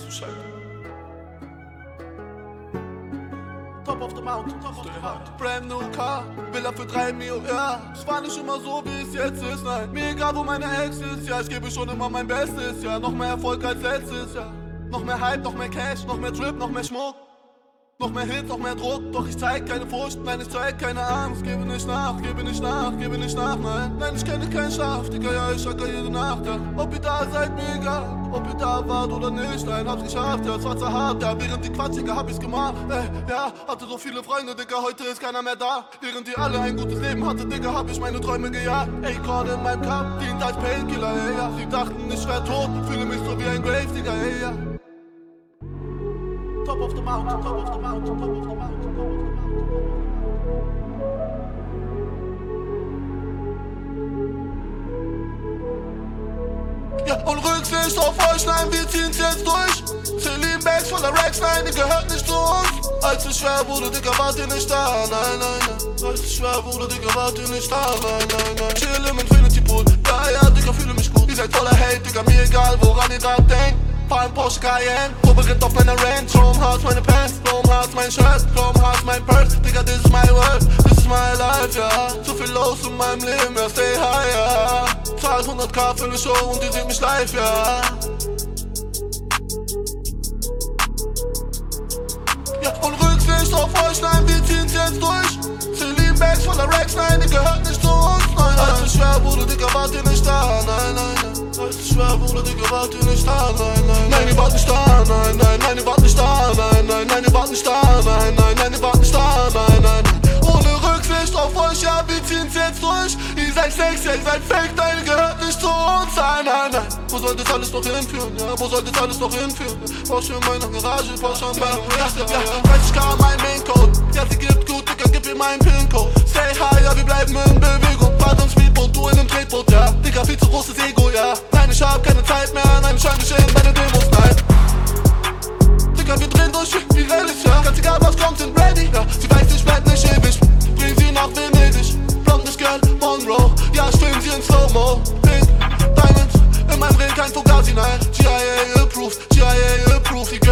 du scheiße. Top of the mountain, top of the mountain. Brand new car, Villa für 3 Mio, ja. Es war nicht immer so, wie es jetzt ist, nein. Mir egal, wo meine Ex ist, ja. Ich gebe schon immer mein Bestes, ja. Noch mehr Erfolg als letztes, ja. Noch mehr Hype, noch mehr Cash, noch mehr Trip, noch mehr Schmuck. Noch mehr Hits, noch mehr Druck, doch ich zeig keine Furcht, nein, ich zeig keine Angst, gebe nicht nach, gebe nicht nach, gebe nicht nach, nein, nein, ich kenne keinen Schlaf, Digga, ja, ich hacker jede Nacht, ja. Ob ihr da seid, mir egal, ob ihr da wart oder nicht, nein, hab's geschafft, ja, es war zu hart, ja, während die Quatschige hab ich's gemacht, ey, ja, hatte so viele Freunde, Digga, heute ist keiner mehr da, während die alle ein gutes Leben hatte, Digga, hab ich meine Träume gejagt, ey, gerade in meinem Cup, dient als Painkiller, ey, ja, sie dachten, ich wär tot, fühle mich so wie ein Grave, Digga, ey, ja. Top of the mountain, top of the mountain, top of the mountain, top of the mountain. Ja, und Rücksicht auf euch, nein, wir ziehen's jetzt durch. Celine Bags voller Racks, nein, die gehört nicht zu uns. Als es schwer wurde, Digga, wart ihr nicht da, nein, nein, nein. Als es schwer wurde, Digga, wart ihr nicht da, nein, nein, nein. Chill im Infinity Pool, ja, ja, Digga, fühle mich gut. Ihr seid voller Hate, Digga, mir egal, woran ihr da denkt. Fahr ein Porsche Cayenne, Vorbereitet auf meiner Range. Chrome Hearts, meine Pants, Chrome Hearts, mein Shirt, Chrome Hearts, mein Purse. Digga, this is my world, this is my life, ja. Zu viel los in meinem Leben, ja, stay high, ja. Zahl 100k für eine Show und ihr seht mich live, ja. Und Rücksicht auf euch, nein, wir ziehen's jetzt durch. Celine Bags voller Racks, nein, die gehört nicht zu uns, nein, nein. Als es schwer wurde, Digga, wart nicht da, nein, nein, nein. Als es schwer Digga, wart ihr nicht da, nein, nein. Nein, ihr wart nicht da, nein, nein, nein, ihr wart nicht da, nein, nein, nein, ihr wart nicht da, nein, nein, nein, ihr wart nicht da, nein, nein, nein. Ohne Rücksicht auf euch, ja, wir ziehen's jetzt durch. Ihr seid sexy, ihr seid fake, nein, ihr gehört nicht zu uns, nein, nein, nein. Wo soll das alles noch hinführen, ja, wo soll das alles noch hinführen? Porsche in meiner Garage, Porsche am Berg, ja, ja, 30k mein Maincode. Ja, sie gibt gut, Digga, gib ihr meinen PIN-Code. Stay high, ja, wir bleiben in Bewegung. krijg tot duizend, hè? GIA approved, GIA approved, ik